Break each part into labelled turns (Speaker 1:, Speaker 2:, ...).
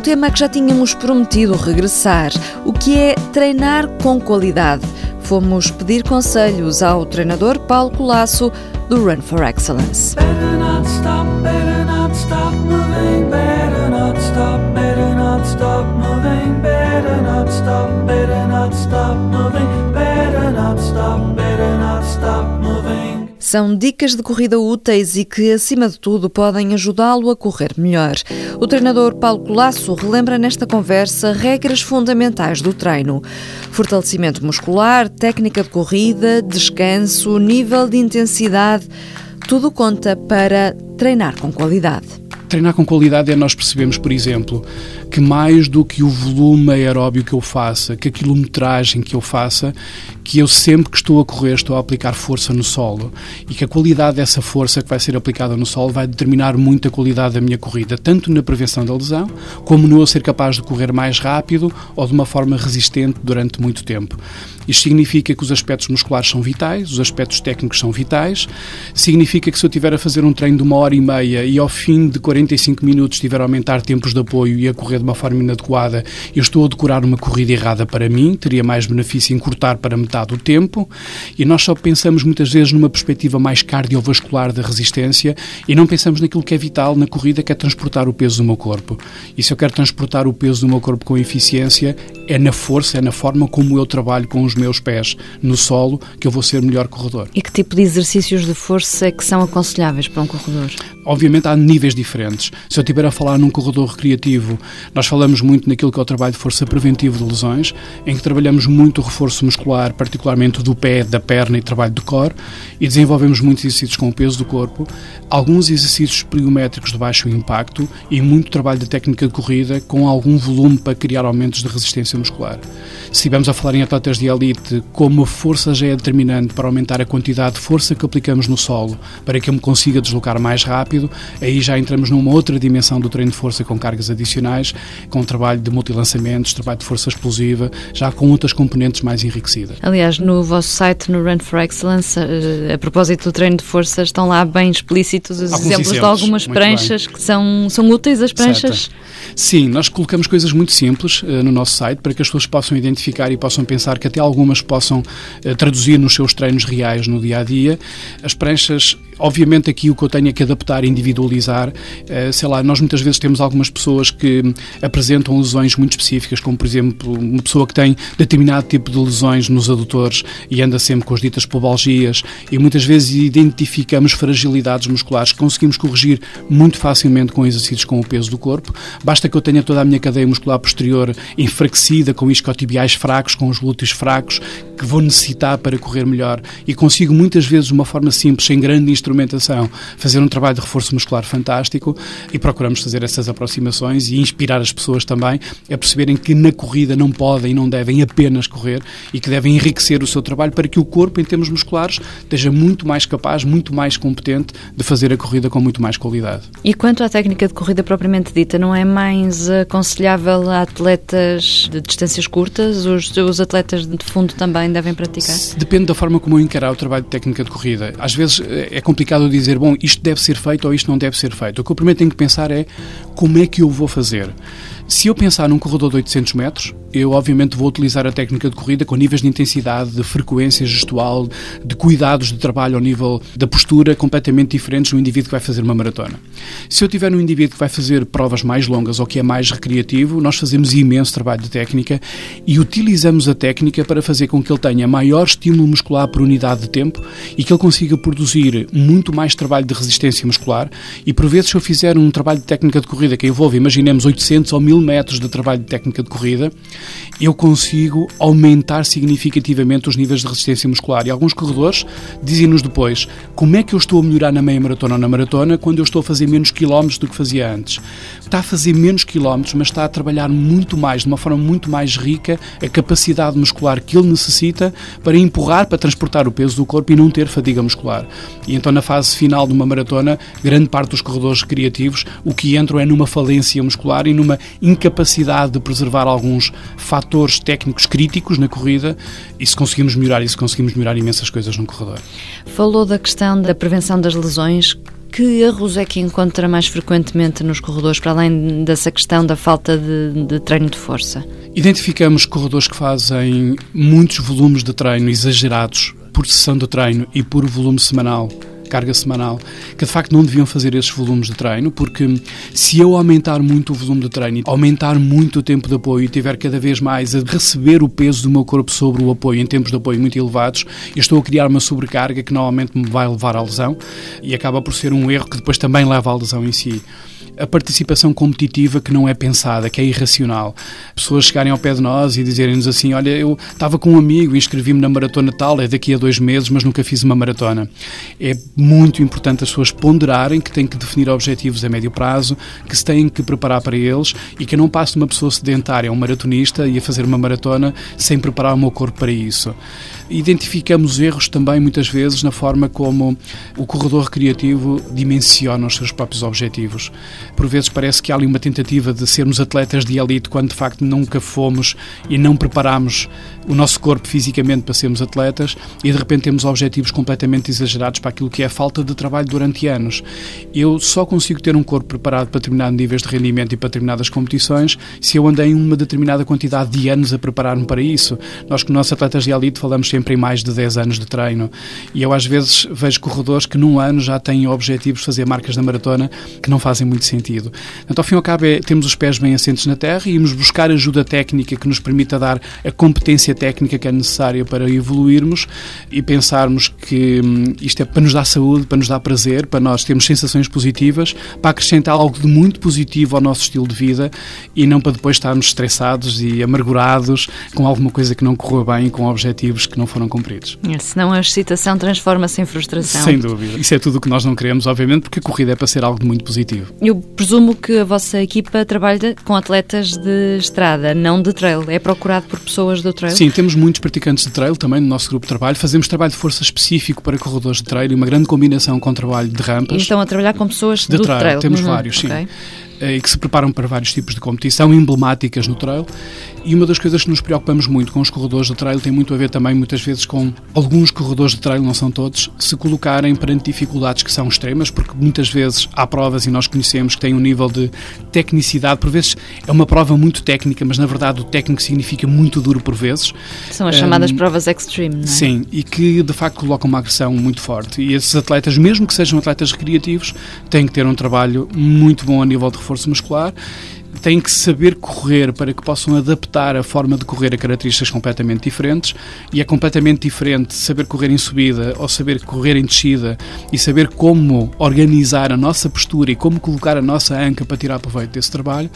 Speaker 1: um tema que já tínhamos prometido regressar, o que é treinar com qualidade. Fomos pedir conselhos ao treinador Paulo Colasso do Run for Excellence. São dicas de corrida úteis e que, acima de tudo, podem ajudá-lo a correr melhor. O treinador Paulo Colasso relembra nesta conversa regras fundamentais do treino: fortalecimento muscular, técnica de corrida, descanso, nível de intensidade. Tudo conta para treinar com qualidade.
Speaker 2: Treinar com qualidade é nós percebemos, por exemplo, que mais do que o volume aeróbio que eu faça, que a quilometragem que eu faça, que eu sempre que estou a correr estou a aplicar força no solo e que a qualidade dessa força que vai ser aplicada no solo vai determinar muito a qualidade da minha corrida, tanto na prevenção da lesão, como no eu ser capaz de correr mais rápido ou de uma forma resistente durante muito tempo. Isto significa que os aspectos musculares são vitais, os aspectos técnicos são vitais, significa que se eu estiver a fazer um treino de uma hora e meia e ao fim de 45 minutos estiver a aumentar tempos de apoio e a correr de uma forma inadequada, eu estou a decorar uma corrida errada para mim, teria mais benefício em cortar para metade do tempo, e nós só pensamos muitas vezes numa perspectiva mais cardiovascular da resistência e não pensamos naquilo que é vital na corrida, que é transportar o peso do meu corpo. E se eu quero transportar o peso do meu corpo com eficiência, é na força, é na forma como eu trabalho com os meus pés no solo que eu vou ser melhor corredor.
Speaker 1: E que tipo de exercícios de força é que são aconselháveis para um corredor?
Speaker 2: Obviamente há níveis diferentes. Se eu estiver a falar num corredor recreativo, nós falamos muito naquilo que é o trabalho de força preventivo de lesões, em que trabalhamos muito o reforço muscular, particularmente do pé, da perna e trabalho do core, e desenvolvemos muitos exercícios com o peso do corpo, alguns exercícios pliométricos de baixo impacto e muito trabalho de técnica de corrida com algum volume para criar aumentos de resistência muscular. Se estivermos a falar em atletas de elite, como a força já é determinante para aumentar a quantidade de força que aplicamos no solo, para que eu me consiga deslocar mais rápido, aí já entramos numa outra dimensão do treino de força com cargas adicionais, com trabalho de multilançamentos, trabalho de força explosiva, já com outras componentes mais enriquecidas.
Speaker 1: Aliás, no vosso site, no Run for Excellence, eh, a, propósito do treino de força, estão lá bem explícitos os exemplos, exemplos, de algumas pranchas bem. que são, são úteis as pranchas?
Speaker 2: Certo. Sim, nós colocamos coisas muito simples uh, no nosso site para que as pessoas possam identificar e possam pensar que até algumas possam uh, traduzir nos seus treinos reais no dia a dia. As pranchas Obviamente aqui o que eu tenho é que adaptar, individualizar. Sei lá, nós muitas vezes temos algumas pessoas que apresentam lesões muito específicas, como por exemplo uma pessoa que tem determinado tipo de lesões nos e anda sempre com as ditas pubalgias e muitas vezes identificamos fragilidades musculares. Que conseguimos corrigir muito facilmente com exercícios com o peso do corpo. Basta que eu tenha toda a minha cadeia muscular posterior enfraquecida, com isquiotibiais fracos, com os glúteos fracos, que vou necessitar para correr melhor. E consigo muitas vezes de uma forma simples, sem grande instrumentação, fazer um trabalho de reforço muscular fantástico. E procuramos fazer essas aproximações e inspirar as pessoas também a perceberem que na corrida não podem e não devem apenas correr e que devem enriquecer o seu trabalho para que o corpo, em termos musculares, esteja muito mais capaz, muito mais competente de fazer a corrida com muito mais qualidade.
Speaker 1: E quanto à técnica de corrida propriamente dita, não é mais aconselhável a atletas de distâncias curtas? Os, os atletas de fundo também devem praticar?
Speaker 2: Depende da forma como eu encarar o trabalho de técnica de corrida. Às vezes eh, é complicado dizer, bom, isto deve ser feito ou isto não deve ser feito. O que eu primeiro tenho que pensar é como é que eu vou fazer. Se eu pensar num corredor de 800 metros, eu obviamente vou utilizar a técnica de corrida com níveis de intensidade, de frequência gestual, de cuidados de trabalho ao nível da postura completamente diferentes do indivíduo que vai fazer uma maratona. Se eu tiver um indivíduo que vai fazer provas mais longas ou que é mais recreativo, nós fazemos imenso trabalho de técnica e utilizamos a técnica para fazer com que ele tenha maior estímulo muscular por unidade de tempo e que ele consiga produzir muito mais trabalho de resistência muscular e por vezes se eu fizer um trabalho de técnica de corrida que envolve, imaginemos 800 ou 1000 metros de trabalho de técnica de corrida, eu consigo aumentar significativamente os níveis de resistência muscular. E alguns corredores dizem-nos depois como é que eu estou a melhorar na meia maratona ou na maratona quando eu estou a fazer menos quilómetros do que fazia antes. Está a fazer menos quilómetros, mas está a trabalhar muito mais, de uma forma muito mais rica, a capacidade muscular que ele necessita para empurrar, para transportar o peso do corpo e não ter fadiga muscular. E então, na fase final de uma maratona, grande parte dos corredores recreativos o que entram é numa falência muscular e numa incapacidade de preservar alguns fatores técnicos críticos na corrida e se conseguimos melhorar isso, conseguimos melhorar imensas coisas num corredor.
Speaker 1: Falou da questão da prevenção das lesões Que erros é que encontra mais frequentemente nos corredores, para além dessa questão da falta de, de treino de força?
Speaker 2: Identificamos corredores que fazem muitos volumes de treino exagerados por sessão de treino e por volume semanal carga semanal, que de facto não deviam fazer esses volumes de treino, porque se eu aumentar muito o volume de treino, aumentar muito o tempo de apoio e tiver cada vez mais a receber o peso do meu corpo sobre o apoio em tempos de apoio muito elevados, eu estou a criar uma sobrecarga que normalmente me vai levar à lesão e acaba por ser um erro que depois também leva à lesão em si a participação competitiva que não é pensada, que é irracional. Pessoas chegarem ao pé de nós e dizerem-nos assim: Olha, eu estava com um amigo, inscrevi-me na maratona tal, é daqui a dois meses, mas nunca fiz uma maratona. É muito importante as pessoas ponderarem que têm que definir objetivos a médio prazo, que se têm que preparar para eles e que não passo de uma pessoa sedentária um maratonista e a fazer uma maratona sem preparar o meu corpo para isso. Identificamos erros também, muitas vezes, na forma como o corredor recreativo dimensiona os seus próprios objetivos. Por vezes parece que há ali uma tentativa de sermos atletas de elite quando de facto nunca fomos e não preparamos o nosso corpo fisicamente para sermos atletas e de repente temos objetivos completamente exagerados para aquilo que é a falta de trabalho durante anos. Eu só consigo ter um corpo preparado para determinados níveis de rendimento e para determinadas competições se eu andei uma determinada quantidade de anos a preparar-me para isso. Nós, que nós atletas de elite, falamos sempre sempre em mais de 10 anos de treino. E eu às vezes vejo corredores que num ano já têm objetivos de fazer marcas da maratona que não fazem muito sentido. Então, ao fim e ao cabo, é, temos os pés bem assentos na terra e irmos buscar ajuda técnica que nos permita dar a competência técnica que é necessária para evoluirmos e pensarmos que hum, isto é para nos dar saúde, para nos dar prazer, para nós termos sensações positivas, para acrescentar algo de muito positivo ao nosso estilo de vida e não para depois estarmos estressados e amargurados com alguma coisa que não correu bem, com objetivos que não foram cumpridos.
Speaker 1: É, senão a excitação transforma-se em frustração.
Speaker 2: Sem dúvida. Isso é tudo o que nós não queremos, obviamente, porque a corrida é para ser algo muito positivo.
Speaker 1: Eu presumo que a vossa equipa trabalha com atletas de estrada, não de trail. É procurado por pessoas do trail?
Speaker 2: Sim, temos muitos praticantes de trail também no nosso grupo de trabalho. Fazemos trabalho de força específico para corredores de trail e uma grande combinação com trabalho de rampas.
Speaker 1: E estão a trabalhar com pessoas de do trail? trail.
Speaker 2: Temos uhum. vários, sim. Okay. Eh, e que se preparam para vários tipos de competição, emblemáticas no trail. E uma das coisas que nos preocupamos muito com os corredores de trail tem muito a ver também, muitas vezes, com alguns corredores de trail, não são todos, se colocarem perante dificuldades que são extremas, porque muitas vezes há provas e nós conhecemos que têm um nível de tecnicidade, por vezes é uma prova muito técnica, mas na verdade o técnico significa muito duro por vezes.
Speaker 1: São as chamadas um, provas extreme, não é?
Speaker 2: Sim, e que de facto colocam uma agressão muito forte. E esses atletas, mesmo que sejam atletas recreativos, têm que ter um trabalho muito bom a nível de reforço muscular têm que saber correr para que possam adaptar a forma de correr a características completamente diferentes e é completamente diferente saber correr em subida ou saber correr em descida e saber como organizar a nossa postura e como colocar a nossa anca para tirar proveito desse trabalho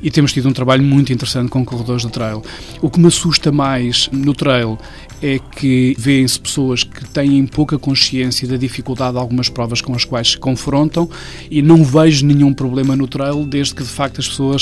Speaker 2: e temos tido um trabalho muito interessante com corredores de trail. O que me assusta mais no trail é que vêem-se pessoas que têm pouca consciência da dificuldade de algumas provas com as quais se confrontam e não vejo nenhum problema no trail desde que de facto as pessoas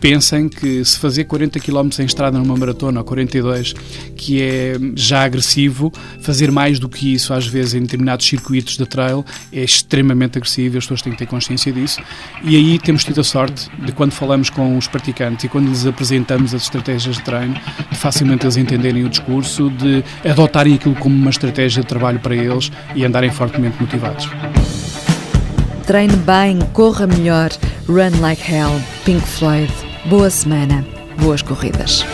Speaker 2: pensem que se fazer 40 km em estrada numa maratona ou 42, que é já agressivo, fazer mais do que isso, às vezes, em determinados circuitos de trail, é extremamente agressivo, as pessoas têm que ter consciência disso. E aí temos tido a sorte de quando falamos com os praticantes e quando lhes apresentamos as estratégias de treino, de facilmente eles entenderem o discurso, de adotarem aquilo como uma estratégia de trabalho para eles e andarem fortemente motivados.
Speaker 1: Treine bem, corra melhor. Run Like Hell, Pink Floyd. Boa semana, boas corridas.